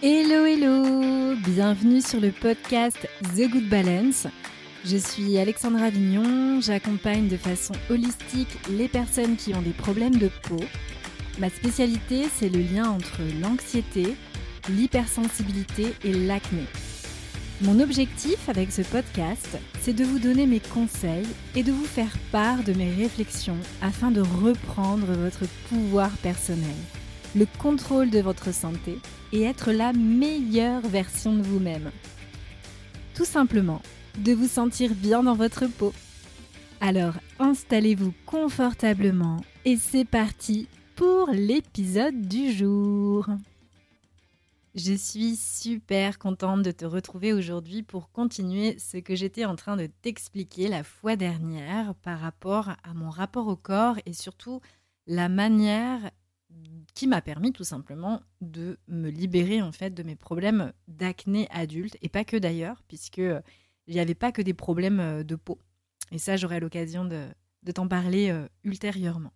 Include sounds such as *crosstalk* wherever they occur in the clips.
Hello hello Bienvenue sur le podcast The Good Balance. Je suis Alexandra Avignon, j'accompagne de façon holistique les personnes qui ont des problèmes de peau. Ma spécialité, c'est le lien entre l'anxiété, l'hypersensibilité et l'acné. Mon objectif avec ce podcast, c'est de vous donner mes conseils et de vous faire part de mes réflexions afin de reprendre votre pouvoir personnel, le contrôle de votre santé et être la meilleure version de vous-même. Tout simplement, de vous sentir bien dans votre peau. Alors installez-vous confortablement et c'est parti pour l'épisode du jour. Je suis super contente de te retrouver aujourd'hui pour continuer ce que j'étais en train de t'expliquer la fois dernière par rapport à mon rapport au corps et surtout la manière qui m'a permis tout simplement de me libérer en fait de mes problèmes d'acné adulte et pas que d'ailleurs puisque n'y avait pas que des problèmes euh, de peau. Et ça, j'aurai l'occasion de, t'en parler euh, ultérieurement.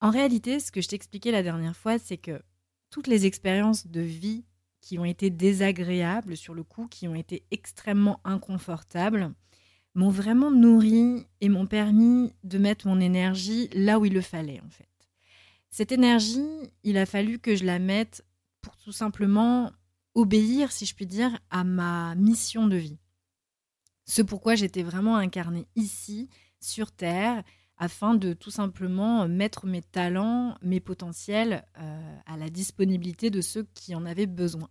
En réalité, ce que je t'expliquais la dernière fois, c'est que toutes les expériences de vie qui ont été désagréables sur le coup, qui ont été extrêmement inconfortables, m'ont vraiment nourri et m'ont permis de mettre mon énergie là où il le fallait en fait. Cette énergie, il a fallu que je la mette pour tout simplement obéir, si je puis dire, à ma mission de vie. Ce pourquoi j'étais vraiment incarnée ici, sur Terre, afin de tout simplement mettre mes talents, mes potentiels euh, à la disponibilité de ceux qui en avaient besoin.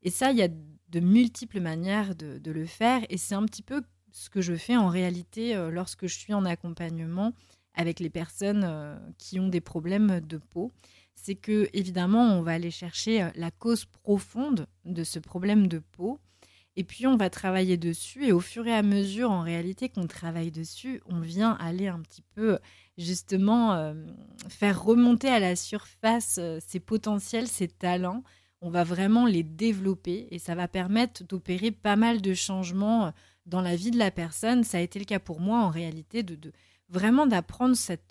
Et ça, il y a de multiples manières de, le faire, et c'est un petit peu ce que je fais en réalité euh, lorsque je suis en accompagnement avec les personnes euh, qui ont des problèmes de peau, c'est que évidemment on va aller chercher euh, la cause profonde de ce problème de peau et puis on va travailler dessus et au fur et à mesure en réalité qu'on travaille dessus, on vient aller un petit peu justement euh, faire remonter à la surface ses potentiels, ses talents. On va vraiment les développer et ça va permettre d'opérer pas mal de changements dans la vie de la personne. Ça a été le cas pour moi en réalité de, de vraiment d'apprendre cette,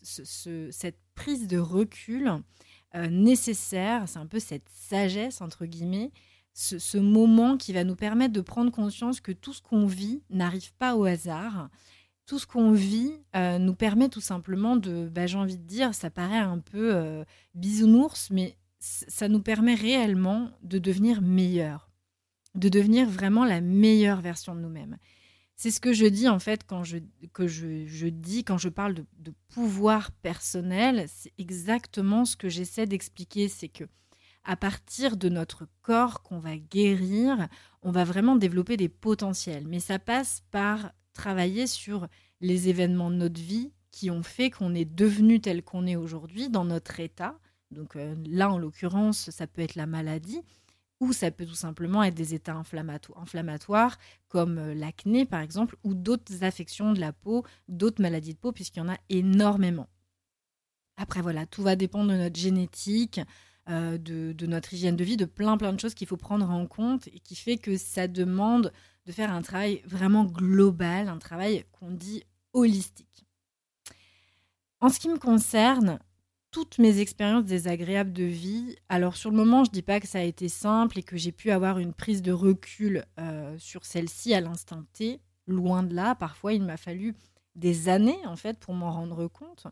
prise de recul euh, nécessaire, c'est un peu cette sagesse, entre guillemets, ce, moment qui va nous permettre de prendre conscience que tout ce qu'on vit n'arrive pas au hasard. Tout ce qu'on vit euh, nous permet tout simplement de, bah, j'ai envie de dire, ça paraît un peu euh, bisounours, mais ça nous permet réellement de devenir meilleur, de devenir vraiment la meilleure version de nous-mêmes. C'est ce que je dis en fait quand je, que je, dis, quand je parle de, pouvoir personnel, c'est exactement ce que j'essaie d'expliquer, c'est que à partir de notre corps qu'on va guérir, on va vraiment développer des potentiels. Mais ça passe par travailler sur les événements de notre vie qui ont fait qu'on est devenu tel qu'on est aujourd'hui dans notre état. Donc euh, là, en l'occurrence, ça peut être la maladie, ou ça peut tout simplement être des états inflammatoires comme euh, l'acné par exemple, ou d'autres affections de la peau, d'autres maladies de peau, puisqu'il y en a énormément. Après voilà, tout va dépendre de notre génétique, euh, de, de, notre hygiène de vie, de plein plein de choses qu'il faut prendre en compte et qui fait que ça demande de faire un travail vraiment global, un travail qu'on dit holistique. En ce qui me concerne, toutes mes expériences désagréables de vie. Alors sur le moment, je dis pas que ça a été simple et que j'ai pu avoir une prise de recul euh, sur celle-ci à l'instant T. Loin de là, parfois il m'a fallu des années en fait pour m'en rendre compte.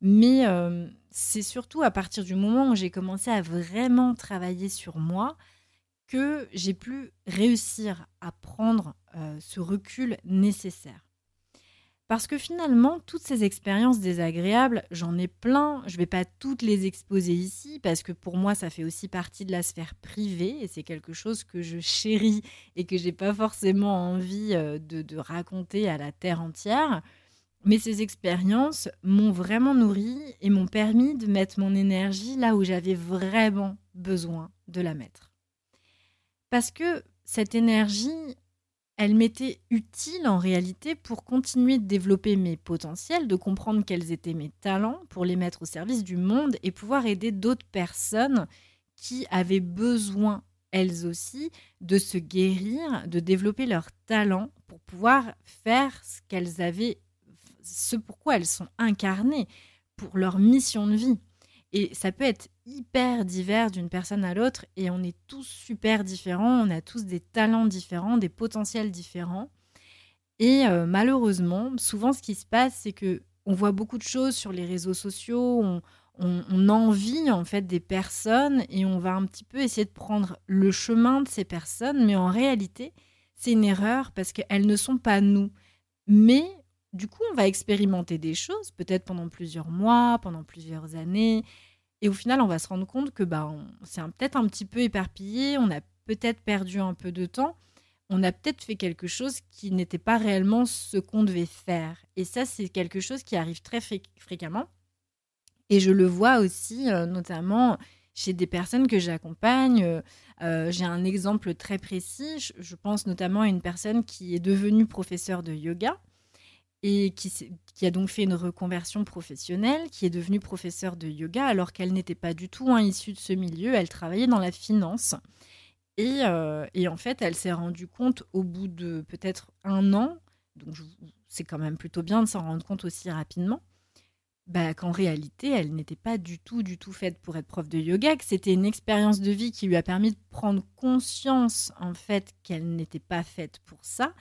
Mais euh, c'est surtout à partir du moment où j'ai commencé à vraiment travailler sur moi que j'ai pu réussir à prendre euh, ce recul nécessaire. Parce que finalement, toutes ces expériences désagréables, j'en ai plein. Je ne vais pas toutes les exposer ici parce que pour moi, ça fait aussi partie de la sphère privée et c'est quelque chose que je chéris et que j'ai pas forcément envie euh, de, de, raconter à la terre entière. Mais ces expériences m'ont vraiment nourri et m'ont permis de mettre mon énergie là où j'avais vraiment besoin de la mettre. Parce que cette énergie, elle m'était utile en réalité pour continuer de développer mes potentiels, de comprendre quels étaient mes talents, pour les mettre au service du monde et pouvoir aider d'autres personnes qui avaient besoin, elles aussi, de se guérir, de développer leurs talents pour pouvoir faire ce qu'elles avaient, elles sont incarnées, pour leur mission de vie. Et ça peut être hyper divers d'une personne à l'autre et on est tous super différents, on a tous des talents différents, des potentiels différents. Et euh, malheureusement, souvent ce qui se passe, c'est que on voit beaucoup de choses sur les réseaux sociaux, on, on, envie en fait des personnes et on va un petit peu essayer de prendre le chemin de ces personnes, mais en réalité, c'est une erreur parce qu'elles ne sont pas nous. Mais du coup, on va expérimenter des choses, peut-être pendant plusieurs mois, pendant plusieurs années, et au final, on va se rendre compte que bah, c'est peut-être un petit peu éparpillé, on a peut-être perdu un peu de temps, on a peut-être fait quelque chose qui n'était pas réellement ce qu'on devait faire. Et ça, c'est quelque chose qui arrive très fréquemment. Et je le vois aussi, euh, notamment chez des personnes que j'accompagne. Euh, euh, j'ai un exemple très précis. Je, pense notamment à une personne qui est devenue professeure de yoga et qui, a donc fait une reconversion professionnelle, qui est devenue professeure de yoga alors qu'elle n'était pas du tout hein, issue de ce milieu. Elle travaillait dans la finance. Et, et en fait, elle s'est rendue compte au bout de peut-être un an, donc c'est quand même plutôt bien de s'en rendre compte aussi rapidement, bah, qu'en réalité, elle n'était pas du tout, du tout faite pour être prof de yoga, que c'était une expérience de vie qui lui a permis de prendre conscience, en fait, qu'elle n'était pas faite pour ça.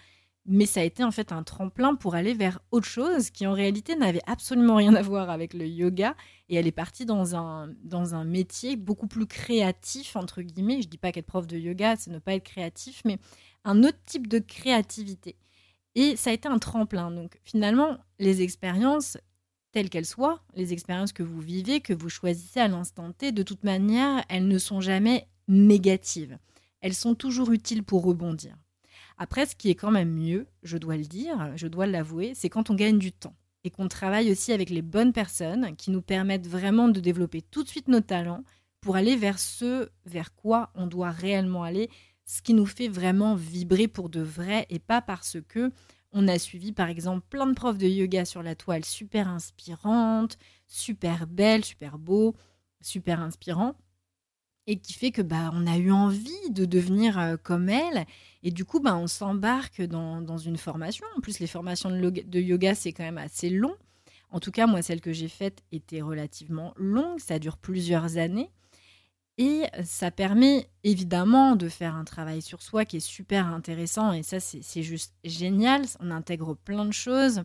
Mais ça a été en fait un tremplin pour aller vers autre chose qui en réalité n'avait absolument rien à voir avec le yoga. Et elle est partie dans un, dans un métier beaucoup plus créatif, entre guillemets. Je dis pas qu'être prof de yoga, c'est ne pas être créatif, mais un autre type de créativité. Et ça a été un tremplin. Donc finalement, les expériences, telles qu'elles soient, les expériences que vous vivez, que vous choisissez à l'instant T, de toute manière, elles ne sont jamais négatives. Elles sont toujours utiles pour rebondir. Après, ce qui est quand même mieux, je dois le dire, je dois l'avouer, c'est quand on gagne du temps et qu'on travaille aussi avec les bonnes personnes qui nous permettent vraiment de développer tout de suite nos talents pour aller vers ce vers quoi on doit réellement aller, ce qui nous fait vraiment vibrer pour de vrai et pas parce que on a suivi par exemple plein de profs de yoga sur la toile super inspirantes, super belles, super beaux, super inspirants et qui fait que bah on a eu envie de devenir comme elle et du coup bah on s'embarque dans, une formation en plus les formations de, de yoga c'est quand même assez long en tout cas moi celle que j'ai faite était relativement longue ça dure plusieurs années et ça permet évidemment de faire un travail sur soi qui est super intéressant et ça c'est juste génial. On intègre plein de choses.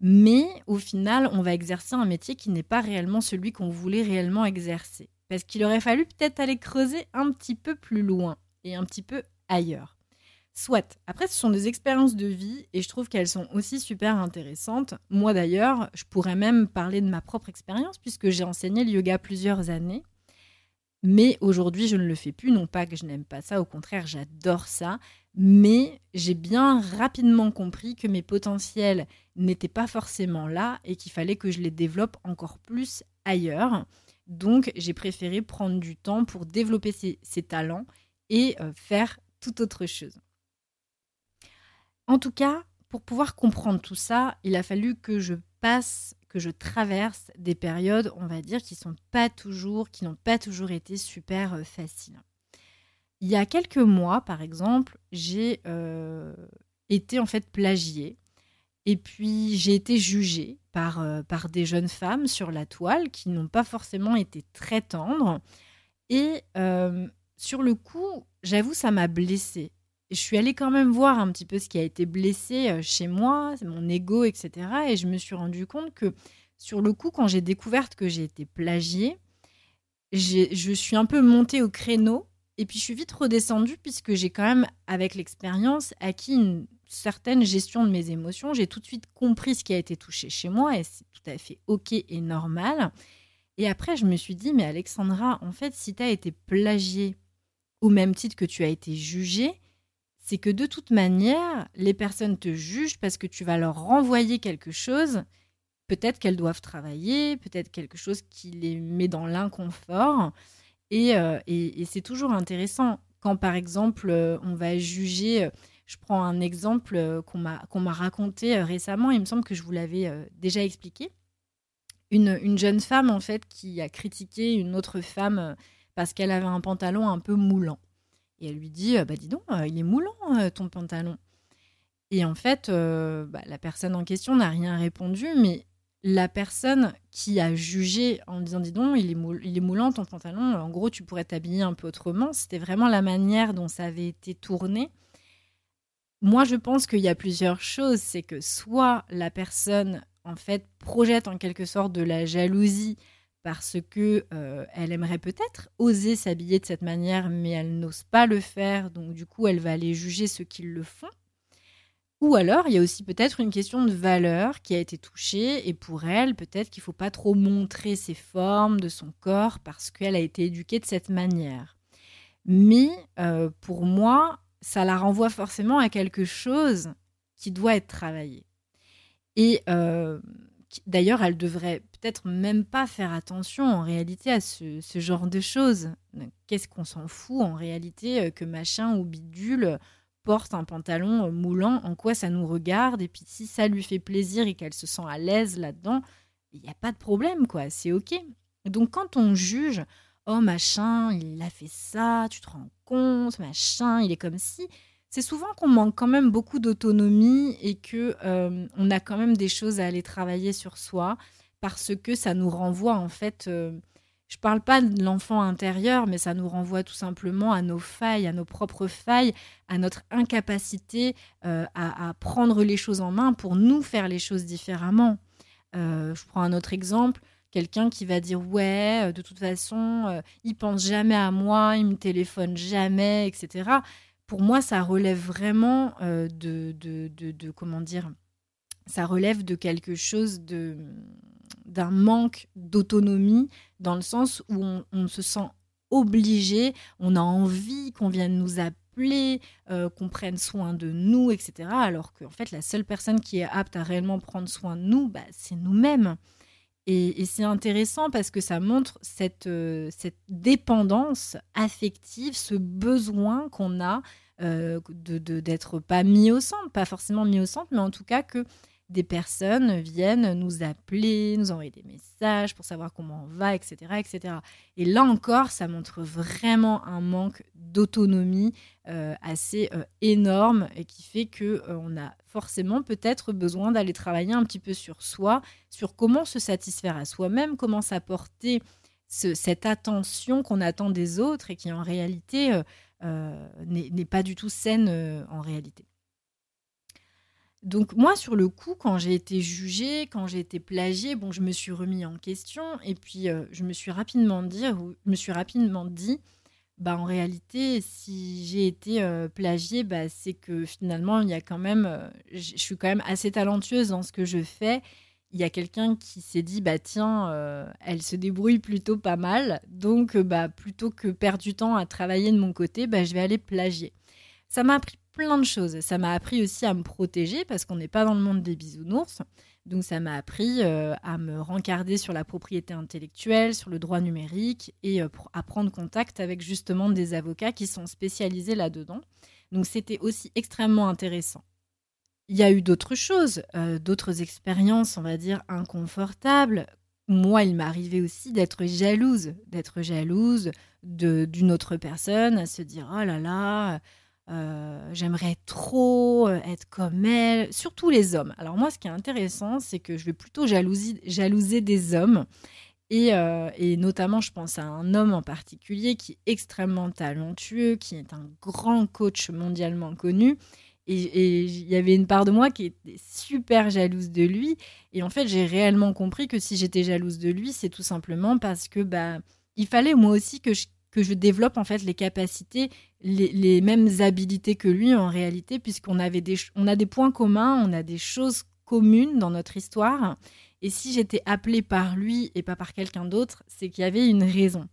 Mais au final, on va exercer un métier qui n'est pas réellement celui qu'on voulait réellement exercer. Parce qu'il aurait fallu peut-être aller creuser un petit peu plus loin et un petit peu ailleurs. Soit. Après, ce sont des expériences de vie et je trouve qu'elles sont aussi super intéressantes. Moi d'ailleurs, je pourrais même parler de ma propre expérience puisque j'ai enseigné le yoga plusieurs années. Mais aujourd'hui, je ne le fais plus. Non pas que je n'aime pas ça, au contraire, j'adore ça. Mais j'ai bien rapidement compris que mes potentiels n'étaient pas forcément là et qu'il fallait que je les développe encore plus ailleurs. Donc, j'ai préféré prendre du temps pour développer ces, talents et euh, faire tout autre chose. En tout cas, pour pouvoir comprendre tout ça, il a fallu que je passe que je traverse des périodes, on va dire, qui sont pas toujours, qui n'ont pas toujours été super euh, faciles. Il y a quelques mois, par exemple, j'ai euh, été en fait plagiée. Et puis j'ai été jugée par, euh, par des jeunes femmes sur la toile qui n'ont pas forcément été très tendres. Et sur le coup, j'avoue, ça m'a blessée. je suis allée quand même voir un petit peu ce qui a été blessé chez moi, mon ego, etc. Et je me suis rendu compte que sur le coup, quand j'ai découvert que j'ai été plagiée, je suis un peu montée au créneau et puis je suis vite redescendue puisque j'ai quand même, avec l'expérience, acquis une certaine gestion de mes émotions. J'ai tout de suite compris ce qui a été touché chez moi et c'est tout à fait OK et normal. Et après, je me suis dit, mais Alexandra, en fait, si tu as été plagiée au même titre que tu as été jugée, c'est que de toute manière, les personnes te jugent parce que tu vas leur renvoyer quelque chose peut-être qu'elles doivent travailler, peut-être quelque chose qui les met dans l'inconfort. Et, euh, c'est toujours intéressant quand, par exemple, euh, on va juger. Euh, je prends un exemple qu'on m'a raconté récemment, il me semble que je vous l'avais déjà expliqué. Une, une, jeune femme, en fait, qui a critiqué une autre femme parce qu'elle avait un pantalon un peu moulant. Et elle lui dit Bah, dis donc, il est moulant ton pantalon. Et en fait, bah, la personne en question n'a rien répondu, mais la personne qui a jugé en disant dis donc il est, il est moulant ton pantalon en gros tu pourrais t'habiller un peu autrement c'était vraiment la manière dont ça avait été tourné moi je pense qu'il y a plusieurs choses. C'est que soit la personne en fait projette en quelque sorte de la jalousie parce que euh, elle aimerait peut-être oser s'habiller de cette manière mais elle n'ose pas le faire. Donc du coup elle va aller juger ceux qui le font. Ou alors, il y a aussi peut-être une question de valeur qui a été touchée, et pour elle, peut-être qu'il ne faut pas trop montrer ses formes de son corps parce qu'elle a été éduquée de cette manière. Mais euh, pour moi, ça la renvoie forcément à quelque chose qui doit être travaillé. Et euh, d'ailleurs, elle devrait peut-être même pas faire attention en réalité à ce, ce genre de choses. Qu'est-ce qu'on s'en fout en réalité euh, que machin ou bidule porte un pantalon euh, moulant, en quoi ça nous regarde? Et puis si ça lui fait plaisir et qu'elle se sent à l'aise là-dedans, il n'y a pas de problème, quoi. C'est OK. Donc quand on juge, oh machin, il a fait ça, tu te rends compte, machin, il est comme si. C'est souvent qu'on manque quand même beaucoup d'autonomie et que euh, on a quand même des choses à aller travailler sur soi parce que ça nous renvoie en fait euh, je parle pas de l'enfant intérieur, mais ça nous renvoie tout simplement à nos failles, à nos propres failles, à notre incapacité euh, à, prendre les choses en main pour nous faire les choses différemment. Euh, je prends un autre exemple quelqu'un qui va dire ouais euh, de toute façon il pense jamais à moi il me téléphone jamais etc pour moi ça relève vraiment de, de, de, comment dire ça relève de quelque chose de d'un manque d'autonomie dans le sens où on, se sent obligé, on a envie qu'on vienne nous appeler, euh, qu'on prenne soin de nous, etc. Alors qu'en fait, la seule personne qui est apte à réellement prendre soin de nous, bah, c'est nous-mêmes. Et, c'est intéressant parce que ça montre cette, euh, dépendance affective, ce besoin qu'on a euh, de d'être pas mis au centre, pas forcément mis au centre, mais en tout cas que des personnes viennent nous appeler, nous envoyer des messages pour savoir comment on va, etc. etc. Et là encore, ça montre vraiment un manque d'autonomie euh, assez euh, énorme et qui fait que euh, on a forcément peut-être besoin d'aller travailler un petit peu sur soi, sur comment se satisfaire à soi-même, comment s'apporter cette attention qu'on attend des autres et qui en réalité n'est pas du tout saine en réalité. Donc moi, sur le coup, quand j'ai été jugée, quand j'ai été plagiée, bon, je me suis remis en question et puis euh, je me suis rapidement dit, je me suis rapidement dit, bah en réalité, si j'ai été euh, plagiée, bah, c'est que finalement, il y a quand même, euh, je suis quand même assez talentueuse dans ce que je fais. Il y a quelqu'un qui s'est dit, bah tiens, elle se débrouille plutôt pas mal, donc bah plutôt que perdre du temps à travailler de mon côté, bah je vais aller plagier. Ça m'a pris plein de choses. Ça m'a appris aussi à me protéger parce qu'on n'est pas dans le monde des bisounours. Donc ça m'a appris euh, à me rencarder sur la propriété intellectuelle, sur le droit numérique et euh, à prendre contact avec justement des avocats qui sont spécialisés là-dedans. Donc c'était aussi extrêmement intéressant. Il y a eu d'autres choses, euh, d'autres expériences, on va dire, inconfortables. Moi, il m'arrivait aussi d'être jalouse, d'être jalouse d'une autre personne, à se dire, oh là là, euh, j'aimerais trop euh, être comme elle, surtout les hommes. Alors moi, ce qui est intéressant, c'est que je vais plutôt jalouser des hommes. Euh, et, notamment, je pense à un homme en particulier qui est extrêmement talentueux, qui est un grand coach mondialement connu. Et il y avait une part de moi qui était super jalouse de lui. Et en fait, j'ai réellement compris que si j'étais jalouse de lui, c'est tout simplement parce que bah, il fallait moi aussi que je que je développe en fait les capacités, les, mêmes habilités que lui en réalité, puisqu'on avait des, on a des points communs, on a des choses communes dans notre histoire. Et si j'étais appelée par lui et pas par quelqu'un d'autre, c'est qu'il y avait une raison.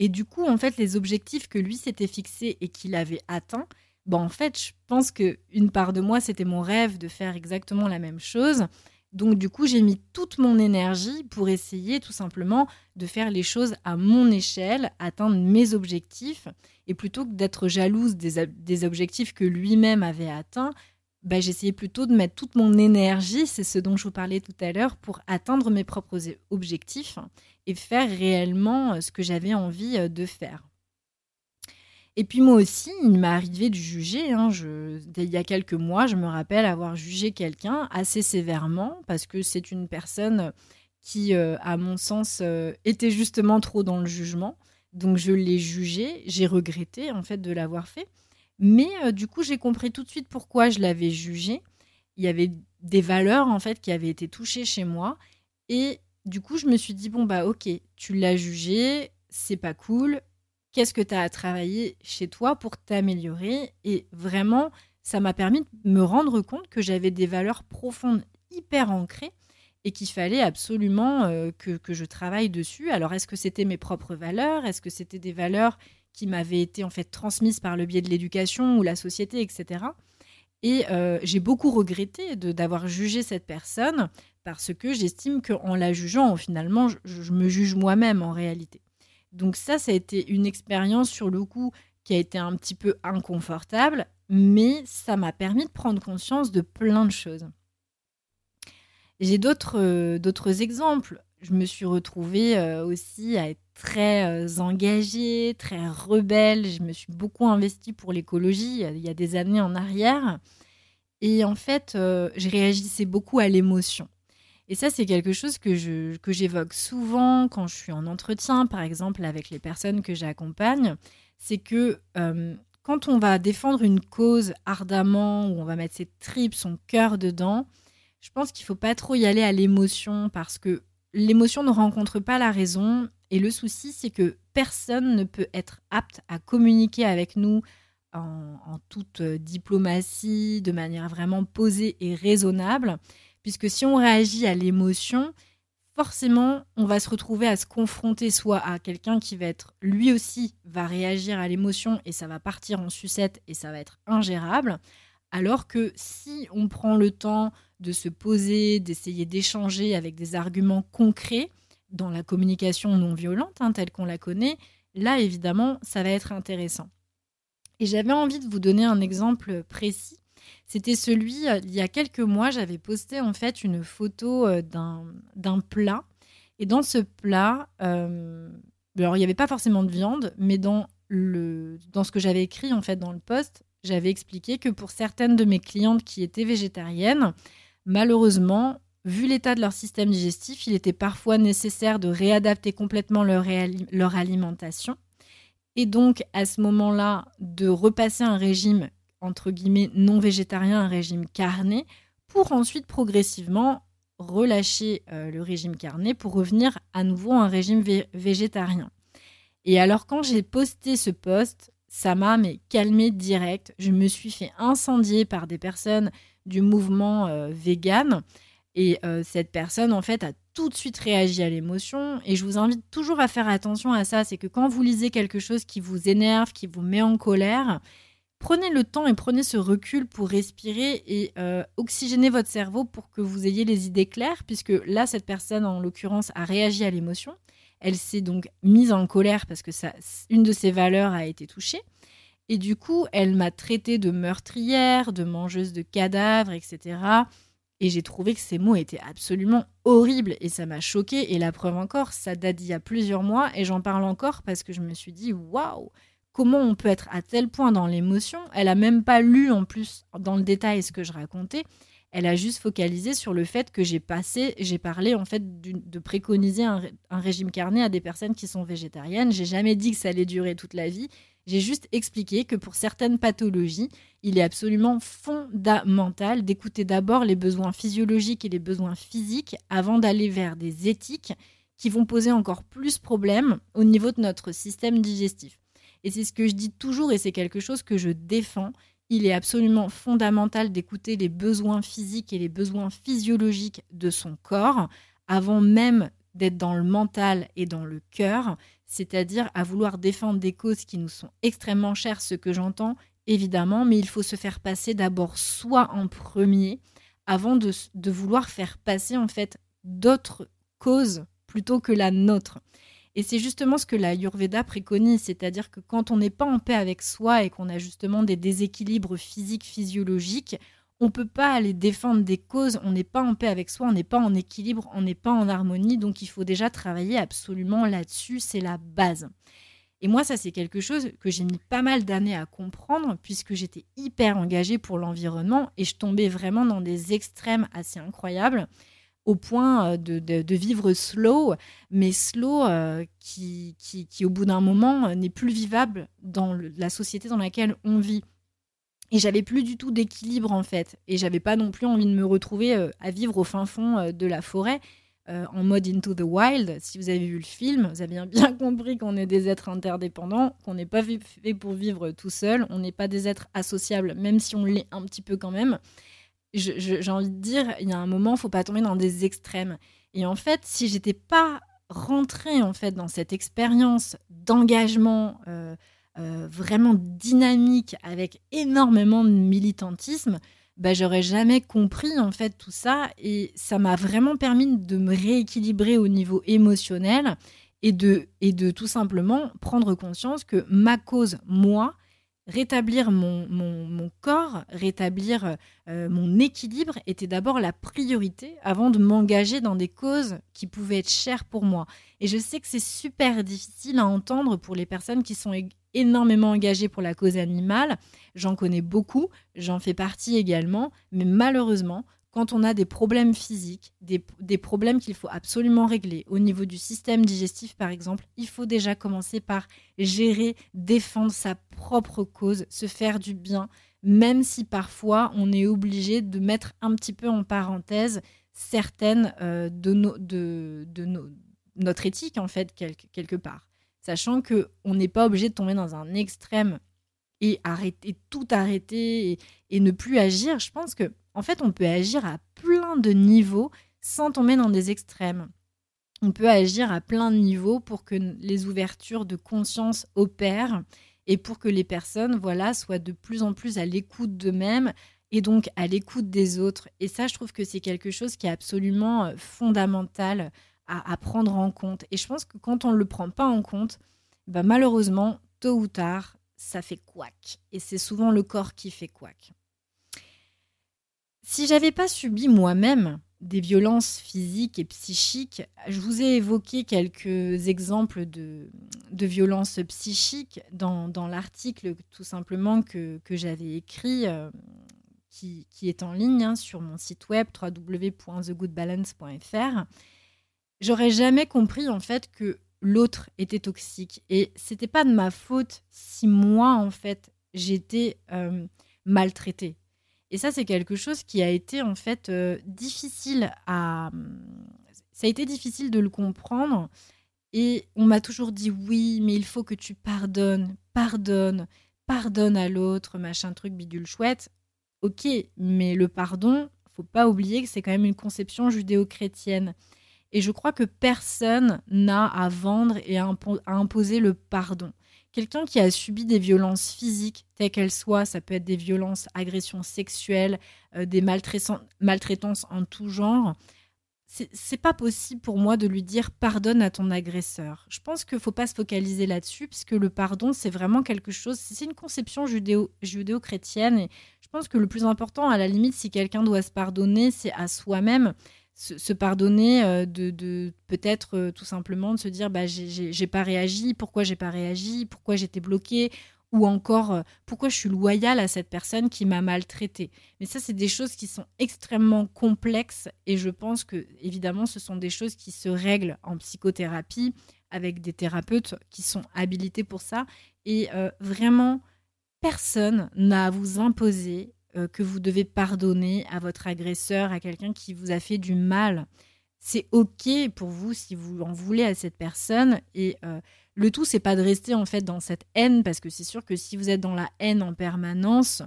Et du coup, en fait, les objectifs que lui s'était fixés et qu'il avait atteints, ben en fait, je pense que une part de moi, c'était mon rêve de faire exactement la même chose. Donc du coup, j'ai mis toute mon énergie pour essayer tout simplement de faire les choses à mon échelle, atteindre mes objectifs. Et plutôt que d'être jalouse des, objectifs que lui-même avait atteints, bah, j'essayais plutôt de mettre toute mon énergie, c'est ce dont je vous parlais tout à l'heure, pour atteindre mes propres objectifs et faire réellement euh, ce que j'avais envie euh, de faire. Et puis moi aussi, il m'est arrivé de juger. Hein, il y a quelques mois, je me rappelle avoir jugé quelqu'un assez sévèrement parce que c'est une personne qui, euh, à mon sens, euh, était justement trop dans le jugement. Donc je l'ai jugé, j'ai regretté en fait de l'avoir fait. Mais euh, du coup, j'ai compris tout de suite pourquoi je l'avais jugé. Il y avait des valeurs en fait qui avaient été touchées chez moi et du coup, je me suis dit bon bah OK, tu l'as jugé, c'est pas cool. Qu'est-ce que tu as à travailler chez toi pour t'améliorer Et vraiment, ça m'a permis de me rendre compte que j'avais des valeurs profondes hyper ancrées et qu'il fallait absolument euh, que, que, je travaille dessus. Alors, est-ce que c'était mes propres valeurs? Est-ce que c'était des valeurs qui m'avaient été en fait transmises par le biais de l'éducation ou la société, etc. Et euh, j'ai beaucoup regretté d'avoir jugé cette personne parce que j'estime qu'en la jugeant, finalement, je, je me juge moi-même en réalité. Donc ça, ça a été une expérience sur le coup qui a été un petit peu inconfortable, mais ça m'a permis de prendre conscience de plein de choses. J'ai d'autres euh, exemples. Je me suis retrouvée euh, aussi à être très euh, engagée, très rebelle. Je me suis beaucoup investie pour l'écologie il y a des années en arrière. Et en fait, je réagissais beaucoup à l'émotion. Et ça, c'est quelque chose que, je, que j'évoque souvent quand je suis en entretien, par exemple, avec les personnes que j'accompagne. C'est que quand on va défendre une cause ardemment, où on va mettre ses tripes, son cœur dedans, je pense qu'il faut pas trop y aller à l'émotion parce que l'émotion ne rencontre pas la raison. Et le souci, c'est que personne ne peut être apte à communiquer avec nous en, toute euh, diplomatie, de manière vraiment posée et raisonnable. Puisque si on réagit à l'émotion, forcément, on va se retrouver à se confronter soit à quelqu'un qui va être, lui aussi, va réagir à l'émotion et ça va partir en sucette et ça va être ingérable. Alors que si on prend le temps de se poser, d'essayer d'échanger avec des arguments concrets dans la communication non violente, hein, telle qu'on la connaît, là, évidemment, ça va être intéressant. Et j'avais envie de vous donner un exemple précis. C'était celui, euh, il y a quelques mois, j'avais posté en fait une photo euh, d'un plat. Et dans ce plat, euh, alors il n'y avait pas forcément de viande, mais dans, le, dans ce que j'avais écrit en fait dans le post, j'avais expliqué que pour certaines de mes clientes qui étaient végétariennes, malheureusement, vu l'état de leur système digestif, il était parfois nécessaire de réadapter complètement leur, leur alimentation. Et donc, à ce moment-là, de repasser un régime, entre guillemets, non végétarien, un régime carné, pour ensuite progressivement relâcher euh, le régime carné pour revenir à nouveau à un régime végétarien. Et alors, quand j'ai posté ce post, ça m'a mais calmé direct. Je me suis fait incendier par des personnes du mouvement euh, vegan. Et euh, cette personne, en fait, a tout de suite réagi à l'émotion. Et je vous invite toujours à faire attention à ça. C'est que quand vous lisez quelque chose qui vous énerve, qui vous met en colère, prenez le temps et prenez ce recul pour respirer et euh, oxygéner votre cerveau pour que vous ayez les idées claires. Puisque là, cette personne, en l'occurrence, a réagi à l'émotion. Elle s'est donc mise en colère parce que ça, une de ses valeurs a été touchée. Et du coup, elle m'a traité de meurtrière, de mangeuse de cadavres, etc. Et j'ai trouvé que ces mots étaient absolument horribles et ça m'a choqué. Et la preuve encore, ça date d'il y a plusieurs mois et j'en parle encore parce que je me suis dit waouh, comment on peut être à tel point dans l'émotion Elle a même pas lu en plus dans le détail ce que je racontais. Elle a juste focalisé sur le fait que j'ai passé, j'ai parlé en fait de préconiser un, régime carné à des personnes qui sont végétariennes. J'ai jamais dit que ça allait durer toute la vie. J'ai juste expliqué que pour certaines pathologies, il est absolument fondamental d'écouter d'abord les besoins physiologiques et les besoins physiques avant d'aller vers des éthiques qui vont poser encore plus problème au niveau de notre système digestif. Et c'est ce que je dis toujours et c'est quelque chose que je défends, il est absolument fondamental d'écouter les besoins physiques et les besoins physiologiques de son corps avant même d'être dans le mental et dans le cœur, c'est-à-dire à vouloir défendre des causes qui nous sont extrêmement chères, ce que j'entends évidemment, mais il faut se faire passer d'abord soi en premier avant de, de vouloir faire passer en fait d'autres causes plutôt que la nôtre. Et c'est justement ce que la Yurveda préconise, c'est-à-dire que quand on n'est pas en paix avec soi et qu'on a justement des déséquilibres physiques, physiologiques, on ne peut pas aller défendre des causes, on n'est pas en paix avec soi, on n'est pas en équilibre, on n'est pas en harmonie, donc il faut déjà travailler absolument là-dessus, c'est la base. Et moi, ça, c'est quelque chose que j'ai mis pas mal d'années à comprendre, puisque j'étais hyper engagée pour l'environnement et je tombais vraiment dans des extrêmes assez incroyables, au point euh, de, vivre slow, mais slow euh, qui, qui, au bout d'un moment, euh, n'est plus vivable dans la société dans laquelle on vit. Et j'avais plus du tout d'équilibre en fait. Et j'avais pas non plus envie de me retrouver à vivre au fin fond de la forêt. En mode Into the Wild. Si vous avez vu le film, vous avez bien *laughs* compris qu'on est des êtres interdépendants, qu'on n'est pas fait pour vivre tout seul, on n'est pas des êtres associables, même si on l'est un petit peu quand même. J'ai envie de dire, il y a un moment, faut pas tomber dans des extrêmes. Et en fait, si j'étais pas rentrée en fait dans cette expérience d'engagement euh, euh, vraiment dynamique avec énormément de militantisme, bah, j'aurais jamais compris en fait tout ça et ça m'a vraiment permis de me rééquilibrer au niveau émotionnel et de, et de tout simplement prendre conscience que ma cause, moi, rétablir mon, mon, corps, rétablir euh, mon équilibre était d'abord la priorité avant de m'engager dans des causes qui pouvaient être chères pour moi. Et je sais que c'est super difficile à entendre pour les personnes qui sont énormément engagées pour la cause animale. J'en connais beaucoup, j'en fais partie également, mais malheureusement, quand on a des problèmes physiques, des, problèmes qu'il faut absolument régler au niveau du système digestif par exemple, il faut déjà commencer par gérer, défendre sa propre cause, se faire du bien, même si parfois on est obligé de mettre un petit peu en parenthèse certaines euh, de, de, notre éthique en fait quelque, part. Sachant que on n'est pas obligé de tomber dans un extrême et arrêter tout arrêter et ne plus agir. Je pense que en fait, on peut agir à plein de niveaux sans tomber dans des extrêmes. On peut agir à plein de niveaux pour que les ouvertures de conscience opèrent et pour que les personnes voilà, soient de plus en plus à l'écoute d'eux-mêmes et donc à l'écoute des autres. Et ça, je trouve que c'est quelque chose qui est absolument euh, fondamental à, prendre en compte. Et je pense que quand on ne le prend pas en compte, bah malheureusement, tôt ou tard, ça fait couac. Et c'est souvent le corps qui fait couac. Si j'avais pas subi moi-même des violences physiques et psychiques, je vous ai évoqué quelques exemples de, violences psychiques dans, l'article tout simplement que, j'avais écrit, euh, qui, est en ligne hein, sur mon site web www.thegoodbalance.fr. J'aurais jamais compris en fait que l'autre était toxique et c'était pas de ma faute si moi en fait j'étais euh, maltraitée et ça, c'est quelque chose qui a été en fait euh, difficile à. Ça a été difficile de le comprendre. Et on m'a toujours dit oui, mais il faut que tu pardonnes, pardonne, pardonne à l'autre, machin truc bidule chouette. Ok, mais le pardon, faut pas oublier que c'est quand même une conception judéo-chrétienne. Et je crois que personne n'a à vendre et à imposer le pardon. Quelqu'un qui a subi des violences physiques, telles qu'elles soient, ça peut être des violences, agressions sexuelles, euh, des maltraitances en tout genre, c'est pas possible pour moi de lui dire pardonne à ton agresseur. Je pense qu'il faut pas se focaliser là-dessus, puisque le pardon, c'est vraiment quelque chose, c'est une conception judéo-chrétienne. et je pense que le plus important, à la limite, si quelqu'un doit se pardonner, c'est à soi-même se, pardonner euh, de, peut-être euh, tout simplement de se dire bah j'ai pas réagi, pourquoi j'ai pas réagi, pourquoi j'étais bloqué ou encore euh, pourquoi je suis loyale à cette personne qui m'a maltraité. Mais ça c'est des choses qui sont extrêmement complexes et je pense que évidemment ce sont des choses qui se règlent en psychothérapie avec des thérapeutes qui sont habilités pour ça et vraiment personne n'a à vous imposer euh, que vous devez pardonner à votre agresseur, à quelqu'un qui vous a fait du mal. C'est ok pour vous si vous en voulez à cette personne. Et euh, le tout, c'est pas de rester en fait dans cette haine, parce que c'est sûr que si vous êtes dans la haine en permanence,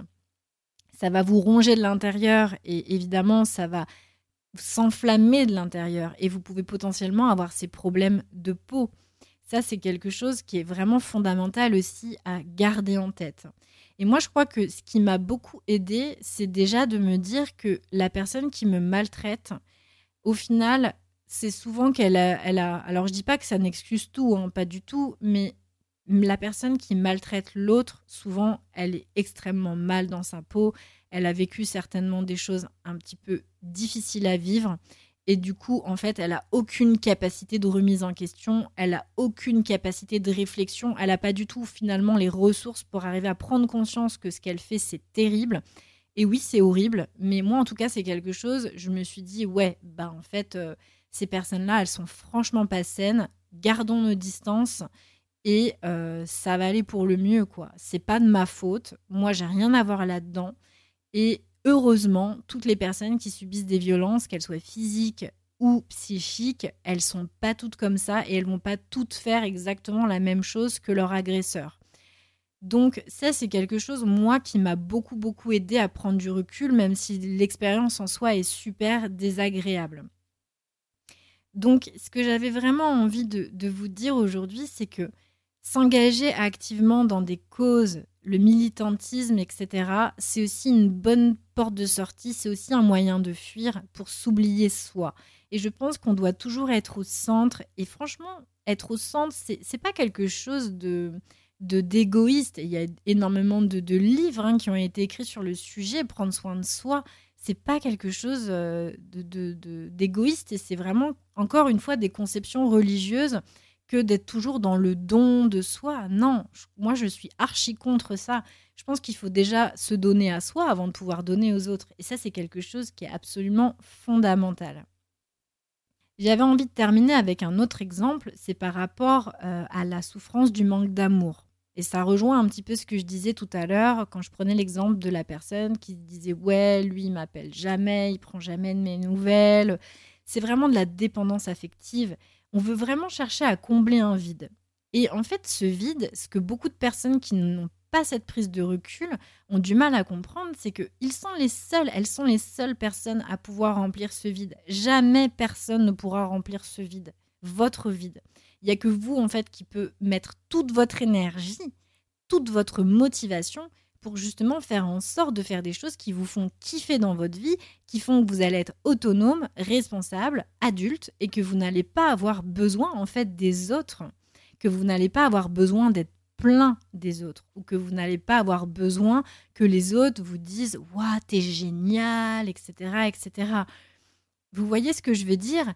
ça va vous ronger de l'intérieur et évidemment, ça va s'enflammer de l'intérieur et vous pouvez potentiellement avoir ces problèmes de peau. Ça, c'est quelque chose qui est vraiment fondamental aussi à garder en tête. Et moi, je crois que ce qui m'a beaucoup aidé, c'est déjà de me dire que la personne qui me maltraite, au final, c'est souvent qu'elle a, elle a. Alors, je dis pas que ça n'excuse tout, hein, pas du tout, mais la personne qui maltraite l'autre, souvent, elle est extrêmement mal dans sa peau. Elle a vécu certainement des choses un petit peu difficiles à vivre. Et du coup, en fait, elle a aucune capacité de remise en question, elle a aucune capacité de réflexion, elle n'a pas du tout finalement les ressources pour arriver à prendre conscience que ce qu'elle fait, c'est terrible. Et oui, c'est horrible, mais moi, en tout cas, c'est quelque chose, je me suis dit, ouais, bah en fait, euh, ces personnes-là, elles sont franchement pas saines, gardons nos distances et euh, ça va aller pour le mieux, quoi. C'est pas de ma faute, moi, j'ai rien à voir là-dedans. Et heureusement, toutes les personnes qui subissent des violences, qu'elles soient physiques ou psychiques, elles sont pas toutes comme ça et elles vont pas toutes faire exactement la même chose que leur agresseur. Donc ça, c'est quelque chose, moi, qui m'a beaucoup, beaucoup aidé à prendre du recul, même si l'expérience en soi est super désagréable. Donc ce que j'avais vraiment envie de, de vous dire aujourd'hui, c'est que s'engager activement dans des causes le militantisme, etc., c'est aussi une bonne porte de sortie, c'est aussi un moyen de fuir pour s'oublier soi. Et je pense qu'on doit toujours être au centre. Et franchement, être au centre, c'est pas quelque chose de d'égoïste. Il y a énormément de, livres hein, qui ont été écrits sur le sujet. Prendre soin de soi, c'est pas quelque chose euh, d'égoïste. et c'est vraiment, encore une fois, des conceptions religieuses que d'être toujours dans le don de soi. Non, moi je suis archi contre ça. Je pense qu'il faut déjà se donner à soi avant de pouvoir donner aux autres. Et ça, c'est quelque chose qui est absolument fondamental. J'avais envie de terminer avec un autre exemple, c'est par rapport euh, à la souffrance du manque d'amour. Et ça rejoint un petit peu ce que je disais tout à l'heure quand je prenais l'exemple de la personne qui disait ouais, lui il m'appelle jamais, il prend jamais de mes nouvelles. C'est vraiment de la dépendance affective on veut vraiment chercher à combler un vide. Et en fait, ce vide, ce que beaucoup de personnes qui n'ont pas cette prise de recul ont du mal à comprendre, c'est qu'ils sont les elles sont les seules personnes à pouvoir remplir ce vide. Jamais personne ne pourra remplir ce vide, votre vide. Il n'y a que vous, en fait, qui peut mettre toute votre énergie, toute votre motivation pour justement faire en sorte de faire des choses qui vous font kiffer dans votre vie, qui font que vous allez être autonome, responsable, adulte et que vous n'allez pas avoir besoin en fait des autres, que vous n'allez pas avoir besoin d'être plein des autres ou que vous n'allez pas avoir besoin que les autres vous disent waouh t'es génial etc etc vous voyez ce que je veux dire?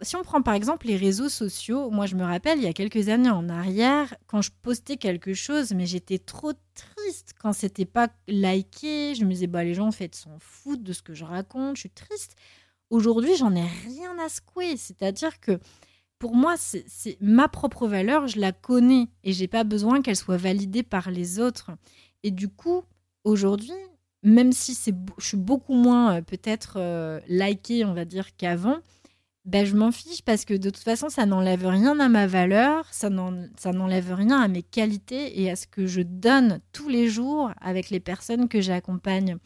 Si on prend par exemple les réseaux sociaux, moi je me rappelle il y a quelques années en arrière, quand je postais quelque chose, mais j'étais trop triste quand c'était pas liké. Je me disais, bah les gens en fait s'en foutent de ce que je raconte, je suis triste. Aujourd'hui, j'en ai rien à secouer. C'est-à-dire que pour moi, c'est ma propre valeur, je la connais et j'ai pas besoin qu'elle soit validée par les autres. Et du coup, aujourd'hui, même si c'est, je suis beaucoup moins euh, peut-être euh, likée, on va dire, qu'avant, ben, je m'en fiche parce que de toute façon, ça n'enlève rien à ma valeur, ça n'enlève rien à mes qualités et à ce que je donne tous les jours avec les personnes que j'accompagne.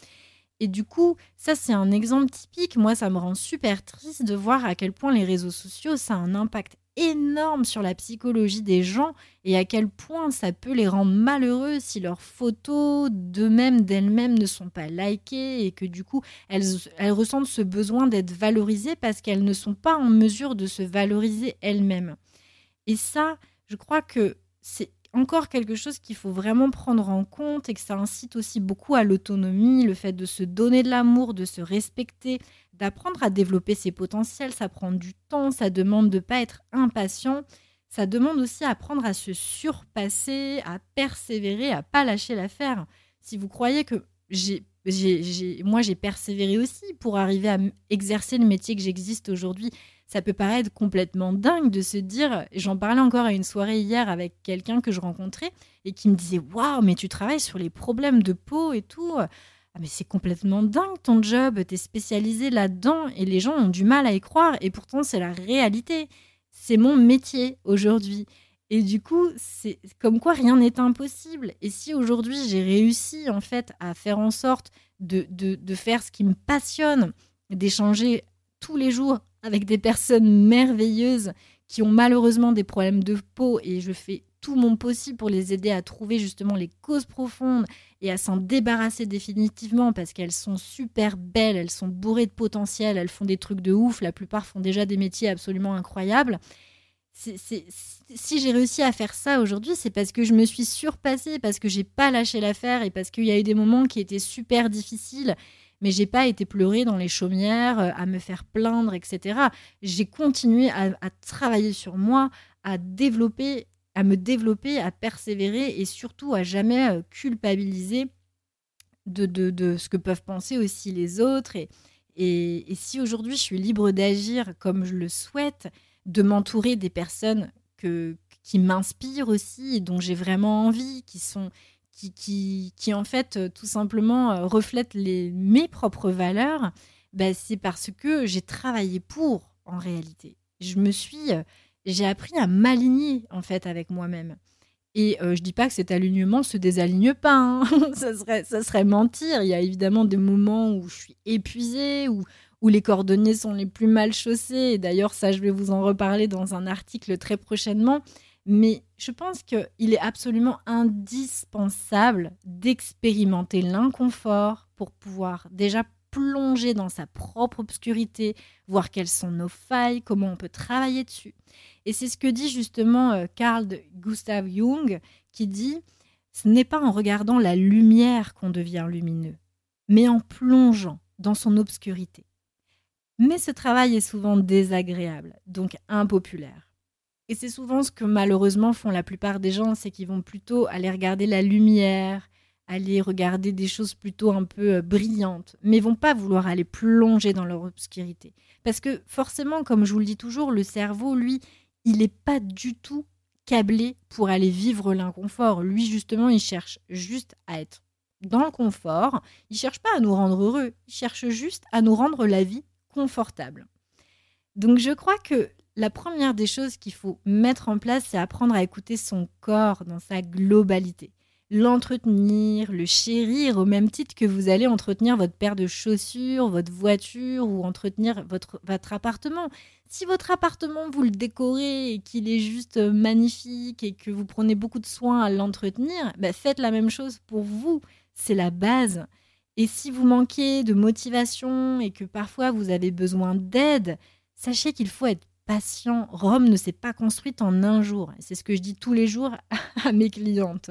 Et du coup, ça c'est un exemple typique. Moi, ça me rend super triste de voir à quel point les réseaux sociaux, ça a un impact énorme sur la psychologie des gens et à quel point ça peut les rendre malheureux si leurs photos d'eux-mêmes, d'elles-mêmes ne sont pas likées et que du coup elles, elles ressentent ce besoin d'être valorisées parce qu'elles ne sont pas en mesure de se valoriser elles-mêmes. Et ça, je crois que c'est encore quelque chose qu'il faut vraiment prendre en compte et que ça incite aussi beaucoup à l'autonomie, le fait de se donner de l'amour, de se respecter, d'apprendre à développer ses potentiels. Ça prend du temps, ça demande de ne pas être impatient. Ça demande aussi à apprendre à se surpasser, à persévérer, à pas lâcher l'affaire. Si vous croyez que j'ai, moi j'ai persévéré aussi pour arriver à exercer le métier que j'existe aujourd'hui, ça peut paraître complètement dingue de se dire, j'en parlais encore à une soirée hier avec quelqu'un que je rencontrais et qui me disait waouh, mais tu travailles sur les problèmes de peau et tout. Ah mais c'est complètement dingue ton job, t'es spécialisé là-dedans et les gens ont du mal à y croire et pourtant c'est la réalité. C'est mon métier aujourd'hui. Et du coup, c'est comme quoi rien n'est impossible. Et si aujourd'hui j'ai réussi en fait à faire en sorte de, de, de faire ce qui me passionne, d'échanger tous les jours avec des personnes merveilleuses qui ont malheureusement des problèmes de peau et je fais tout mon possible pour les aider à trouver justement les causes profondes et à s'en débarrasser définitivement parce qu'elles sont super belles, elles sont bourrées de potentiel, elles font des trucs de ouf, la plupart font déjà des métiers absolument incroyables. si j'ai réussi à faire ça aujourd'hui, c'est parce que je me suis surpassée, parce que j'ai pas lâché l'affaire et parce qu'il y a eu des moments qui étaient super difficiles mais j'ai pas été pleurer dans les chaumières, euh, à me faire plaindre, etc. J'ai continué à, travailler sur moi, à développer, à me développer, à persévérer et surtout à jamais euh, culpabiliser de, de, ce que peuvent penser aussi les autres. Et, et, si aujourd'hui je suis libre d'agir comme je le souhaite, de m'entourer des personnes que, qui m'inspirent aussi dont j'ai vraiment envie, qui sont qui, en fait euh, tout simplement euh, reflètent les, mes propres valeurs, bah, c'est parce que j'ai travaillé pour en réalité. Je me suis, euh, j'ai appris à m'aligner en fait avec moi-même. Et je dis pas que cet alignement se désaligne pas, hein. *laughs* ça, serait, ça serait mentir. Il y a évidemment des moments où je suis épuisée, où, où les cordonniers sont les plus mal chaussés. D'ailleurs, ça, je vais vous en reparler dans un article très prochainement. Mais je pense qu'il est absolument indispensable d'expérimenter l'inconfort pour pouvoir déjà plonger dans sa propre obscurité, voir quelles sont nos failles, comment on peut travailler dessus. Et c'est ce que dit justement euh, Carl Gustav Jung, qui dit Ce n'est pas en regardant la lumière qu'on devient lumineux, mais en plongeant dans son obscurité. Mais ce travail est souvent désagréable, donc impopulaire. Et c'est souvent ce que malheureusement font la plupart des gens, c'est qu'ils vont plutôt aller regarder la lumière, aller regarder des choses plutôt un peu euh, brillantes, mais vont pas vouloir aller plonger dans leur obscurité. Parce que forcément, comme je vous le dis toujours, le cerveau, lui, il n'est pas du tout câblé pour aller vivre l'inconfort. Lui, justement, il cherche juste à être dans le confort. Il cherche pas à nous rendre heureux, il cherche juste à nous rendre la vie confortable. Donc je crois que la première des choses qu'il faut mettre en place, c'est apprendre à écouter son corps dans sa globalité. L'entretenir, le chérir au même titre que vous allez entretenir votre paire de chaussures, votre voiture ou entretenir votre, appartement. Si votre appartement, vous le décorez et qu'il est juste magnifique et que vous prenez beaucoup de soin à l'entretenir, bah, faites la même chose pour vous. C'est la base. Et si vous manquez de motivation et que parfois vous avez besoin d'aide, sachez qu'il faut être Rome ne s'est pas construite en un jour. C'est ce que je dis tous les jours *laughs* à mes clientes.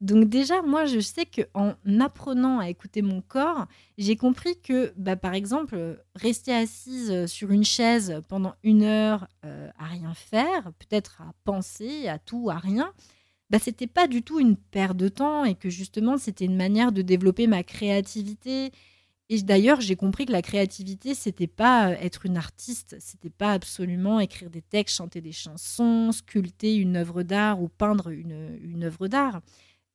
Donc déjà, moi, je sais qu'en apprenant à écouter mon corps, j'ai compris que, bah, par exemple, rester assise sur une chaise pendant une heure euh, à rien faire, peut-être à penser à tout, à rien, bah, c'était pas du tout une perte de temps et que justement, c'était une manière de développer ma créativité et d'ailleurs, j'ai compris que la créativité, c'était pas euh, être une artiste, c'était pas absolument écrire des textes, chanter des chansons, sculpter une œuvre d'art ou peindre une, œuvre d'art.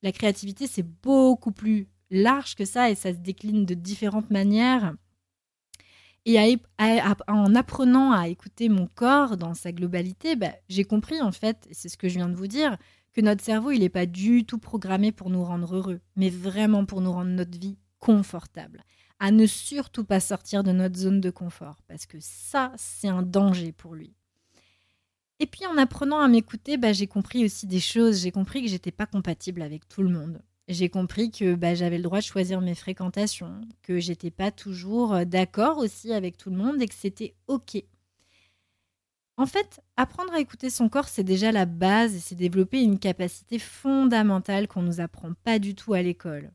La créativité, c'est beaucoup plus large que ça et ça se décline de différentes manières. Et en apprenant à écouter mon corps dans sa globalité, bah, j'ai compris en fait, et c'est ce que je viens de vous dire, que notre cerveau, il n'est pas du tout programmé pour nous rendre heureux, mais vraiment pour nous rendre notre vie confortable à ne surtout pas sortir de notre zone de confort, parce que ça, c'est un danger pour lui. Et puis en apprenant à m'écouter, bah, j'ai compris aussi des choses. J'ai compris que j'étais pas compatible avec tout le monde. J'ai compris que bah, j'avais le droit de choisir mes fréquentations, que j'étais pas toujours euh, d'accord aussi avec tout le monde et que c'était ok. En fait, apprendre à écouter son corps, c'est déjà la base et c'est développer une capacité fondamentale qu'on nous apprend pas du tout à l'école.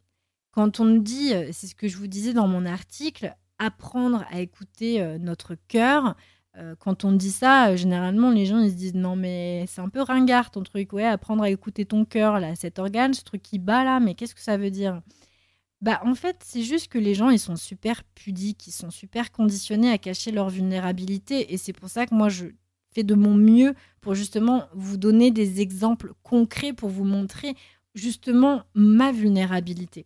Quand on dit, euh, c'est ce que je vous disais dans mon article, apprendre à écouter euh, notre cœur, euh, quand on dit ça, généralement les gens ils se disent non mais c'est un peu ringard ton truc, ouais, apprendre à écouter ton cœur, là, cet organe, ce truc qui bat là, mais qu'est-ce que ça veut dire? Bah en fait c'est juste que les gens ils sont super pudiques, ils sont super conditionnés à cacher leur vulnérabilité. Et c'est pour ça que moi je fais de mon mieux pour justement vous donner des exemples concrets pour vous montrer justement ma vulnérabilité.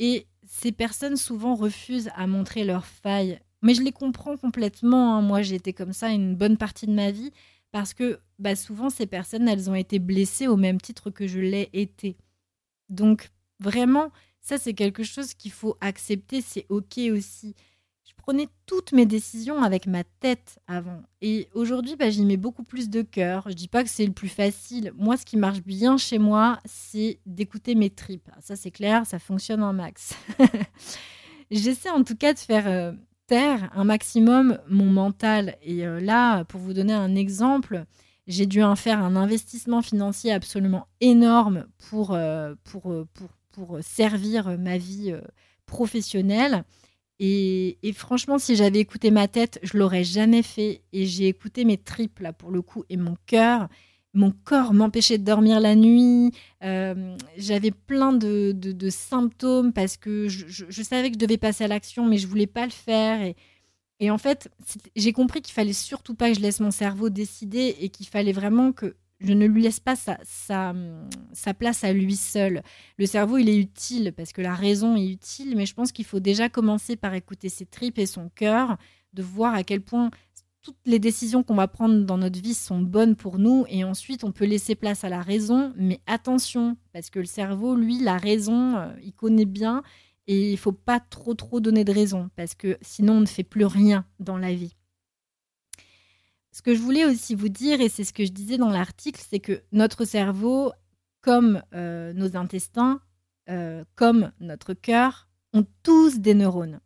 Et ces personnes souvent refusent à montrer leurs failles. Mais je les comprends complètement. Hein. Moi, j'ai été comme ça une bonne partie de ma vie parce que bah, souvent, ces personnes, elles ont été blessées au même titre que je l'ai été. Donc, vraiment, ça, c'est quelque chose qu'il faut accepter. C'est OK aussi prenais toutes mes décisions avec ma tête avant. Et aujourd'hui, bah, j'y mets beaucoup plus de cœur. Je dis pas que c'est le plus facile. Moi, ce qui marche bien chez moi, c'est d'écouter mes tripes. Ça, c'est clair, ça fonctionne en max. *laughs* J'essaie en tout cas de faire euh, taire un maximum mon mental. Et euh, là, pour vous donner un exemple, j'ai dû en faire un investissement financier absolument énorme pour, euh, pour, pour, pour servir ma vie professionnelle. Et, franchement, si j'avais écouté ma tête, je l'aurais jamais fait. Et j'ai écouté mes tripes, là, pour le coup, et mon cœur. Mon corps m'empêchait de dormir la nuit. Euh, j'avais plein de, symptômes parce que je, savais que je devais passer à l'action, mais je voulais pas le faire. Et, et en fait, j'ai compris qu'il fallait surtout pas que je laisse mon cerveau décider et qu'il fallait vraiment que je ne lui laisse pas sa, sa, place à lui seul. Le cerveau, il est utile parce que la raison est utile, mais je pense qu'il faut déjà commencer par écouter ses tripes et son cœur, de voir à quel point toutes les décisions qu'on va prendre dans notre vie sont bonnes pour nous et ensuite on peut laisser place à la raison, mais attention, parce que le cerveau, lui, la raison, euh, il connaît bien et il faut pas trop trop donner de raison parce que sinon on ne fait plus rien dans la vie. Ce que je voulais aussi vous dire, et c'est ce que je disais dans l'article, c'est que notre cerveau, comme euh, nos intestins, euh, comme notre cœur, ont tous des neurones.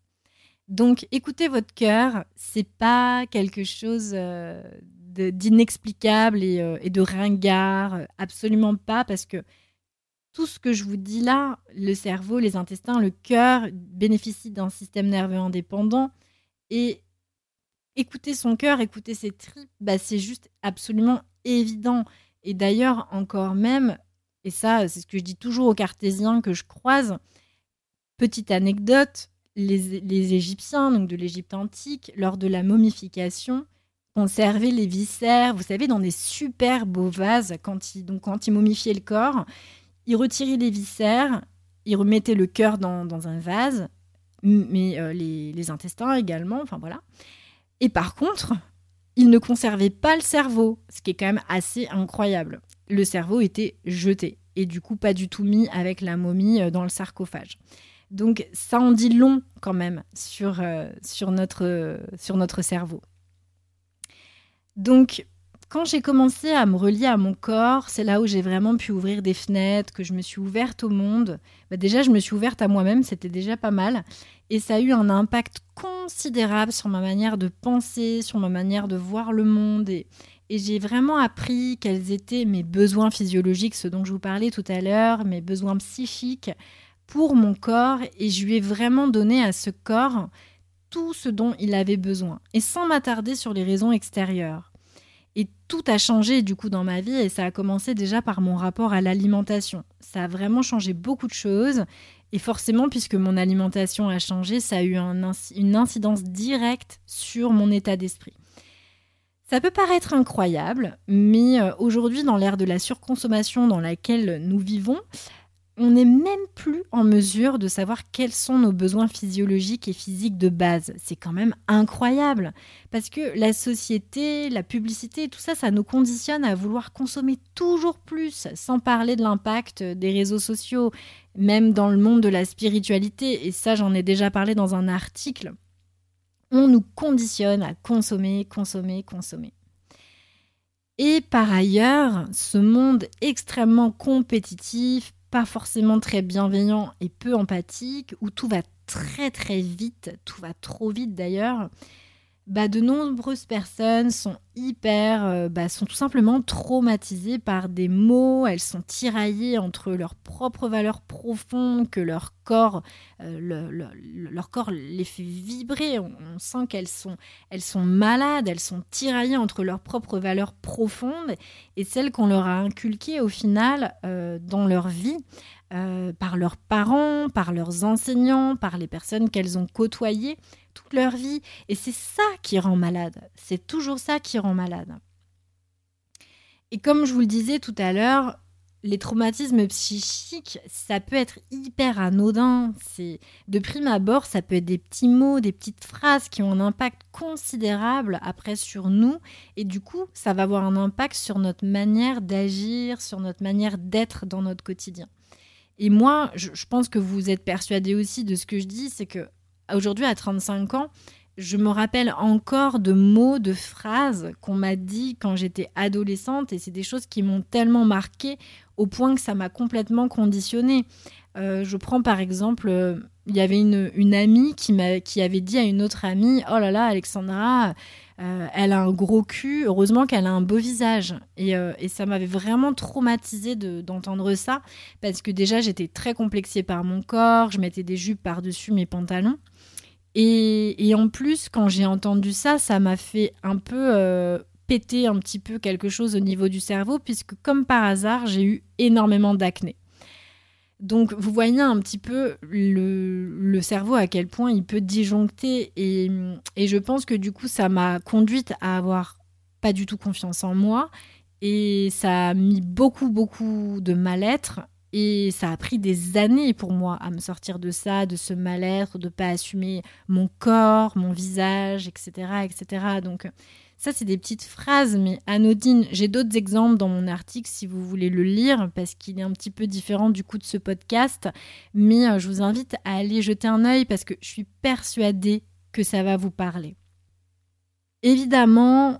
Donc, écoutez votre cœur, c'est pas quelque chose euh, d'inexplicable et, et, de ringard, absolument pas, parce que tout ce que je vous dis là, le cerveau, les intestins, le cœur bénéficient d'un système nerveux indépendant et écouter son cœur, écouter ses tripes, bah, c'est juste absolument évident. Et d'ailleurs, encore même, et ça, c'est ce que je dis toujours aux cartésiens que je croise, petite anecdote, les, Égyptiens, donc de l'Égypte antique, lors de la momification, conservaient les viscères, vous savez, dans des super beaux vases, quand ils, donc, quand ils momifiaient le corps, ils retiraient les viscères, ils remettaient le cœur dans, un vase, mais euh, les, les intestins également, enfin voilà. Et par contre, il ne conservait pas le cerveau, ce qui est quand même assez incroyable. Le cerveau était jeté et du coup pas du tout mis avec la momie euh, dans le sarcophage. Donc ça en dit long quand même sur, euh, notre, sur notre cerveau. Donc quand j'ai commencé à me relier à mon corps, c'est là où j'ai vraiment pu ouvrir des fenêtres, que je me suis ouverte au monde. Bah, déjà, je me suis ouverte à moi-même, c'était déjà pas mal. Et ça a eu un impact considérable sur ma manière de penser, sur ma manière de voir le monde. Et, j'ai vraiment appris quels étaient mes besoins physiologiques, ce dont je vous parlais tout à l'heure, mes besoins psychiques pour mon corps. Et je lui ai vraiment donné à ce corps tout ce dont il avait besoin. Et sans m'attarder sur les raisons extérieures. Tout a changé du coup dans ma vie et ça a commencé déjà par mon rapport à l'alimentation. Ça a vraiment changé beaucoup de choses et forcément, puisque mon alimentation a changé, ça a eu une incidence directe sur mon état d'esprit. Ça peut paraître incroyable, mais euh, aujourd'hui, dans l'ère de la surconsommation dans laquelle nous vivons, on n'est même plus en mesure de savoir quels sont nos besoins physiologiques et physiques de base. C'est quand même incroyable parce que la société, la publicité, tout ça, ça nous conditionne à vouloir consommer toujours plus, sans parler de l'impact des réseaux sociaux, même dans le monde de la spiritualité. Et ça, j'en ai déjà parlé dans un article. On nous conditionne à consommer, consommer, consommer. Et par ailleurs, ce monde extrêmement compétitif, pas forcément très bienveillant et peu empathique, où tout va très très vite, tout va trop vite d'ailleurs, bah, de nombreuses personnes sont hyper, euh, bah, sont tout simplement traumatisées par des mots, elles sont tiraillées entre leurs propres valeurs profondes, que leur corps, euh, leur corps les fait vibrer, on, sent qu'elles sont, elles sont malades, elles sont tiraillées entre leurs propres valeurs profondes et celles qu'on leur a inculquées au final euh, dans leur vie. Par leurs parents, par leurs enseignants, par les personnes qu'elles ont côtoyées, toute leur vie. Et c'est ça qui rend malade. C'est toujours ça qui rend malade. Et comme je vous le disais tout à l'heure, les traumatismes psychiques, ça peut être hyper anodin. C'est de prime abord, ça peut être des petits mots, des petites phrases qui ont un impact considérable après sur nous, et du coup, ça va avoir un impact sur notre manière d'agir, sur notre manière d'être dans notre quotidien. Et moi, je, pense que vous êtes persuadé aussi de ce que je dis, c'est que aujourd'hui, à 35 ans, je me rappelle encore de mots, de phrases qu'on m'a dit quand j'étais adolescente et c'est des choses qui m'ont tellement marqué au point que ça m'a complètement conditionnée. Euh, je prends par exemple, euh, il y avait une, amie qui, qui avait dit à une autre amie Oh là là, Alexandra, euh, elle a un gros cul, heureusement qu'elle a un beau visage. Et, ça m'avait vraiment traumatisée d'entendre ça parce que déjà j'étais très complexée par mon corps, je mettais des jupes par-dessus mes pantalons. Et, en plus, quand j'ai entendu ça, ça m'a fait un peu euh, péter un petit peu quelque chose au niveau du cerveau, puisque comme par hasard, j'ai eu énormément d'acné. Donc vous voyez un petit peu le, cerveau à quel point il peut disjoncter et, et je pense que du coup ça m'a conduite à avoir pas du tout confiance en moi et ça a mis beaucoup beaucoup de mal-être et ça a pris des années pour moi à me sortir de ça, de ce mal-être, de pas assumer mon corps, mon visage, etc., etc. Donc ça, c'est des petites phrases, mais anodines. J'ai d'autres exemples dans mon article si vous voulez le lire, parce qu'il est un petit peu différent du coup de ce podcast. Mais euh, je vous invite à aller jeter un œil parce que je suis persuadée que ça va vous parler. Évidemment,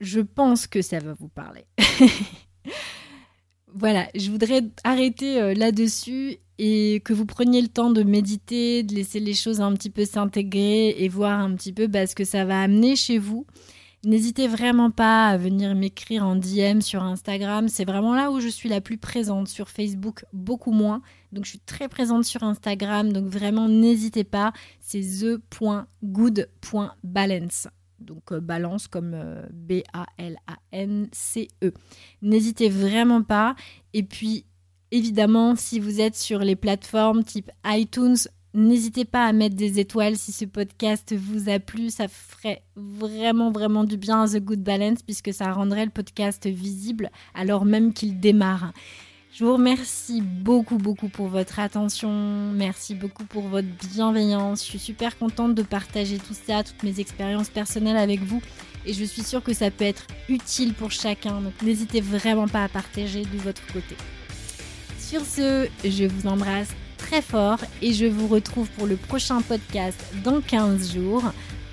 je pense que ça va vous parler. *laughs* voilà, je voudrais arrêter euh, là-dessus et que vous preniez le temps de méditer, de laisser les choses un petit peu s'intégrer et voir un petit peu bah, ce que ça va amener chez vous. N'hésitez vraiment pas à venir m'écrire en DM sur Instagram. C'est vraiment là où je suis la plus présente. Sur Facebook, beaucoup moins. Donc je suis très présente sur Instagram. Donc vraiment, n'hésitez pas. C'est the.good.balance donc euh, balance comme euh, B-A-L-A-N-C-E. N'hésitez vraiment pas. Et puis, évidemment, si vous êtes sur les plateformes type iTunes, n'hésitez pas à mettre des étoiles si ce podcast vous a plu. Ça ferait vraiment, vraiment du bien à The Good Balance puisque ça rendrait le podcast visible alors même qu'il démarre. Je vous remercie beaucoup, beaucoup pour votre attention. Merci beaucoup pour votre bienveillance. Je suis super contente de partager tout ça, toutes mes expériences personnelles avec vous. Et je suis sûre que ça peut être utile pour chacun. Donc n'hésitez vraiment pas à partager de votre côté. Sur ce, je vous embrasse très fort et je vous retrouve pour le prochain podcast dans 15 jours.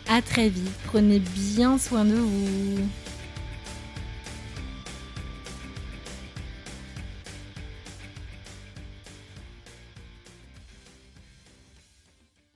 À très vite. Prenez bien soin de vous.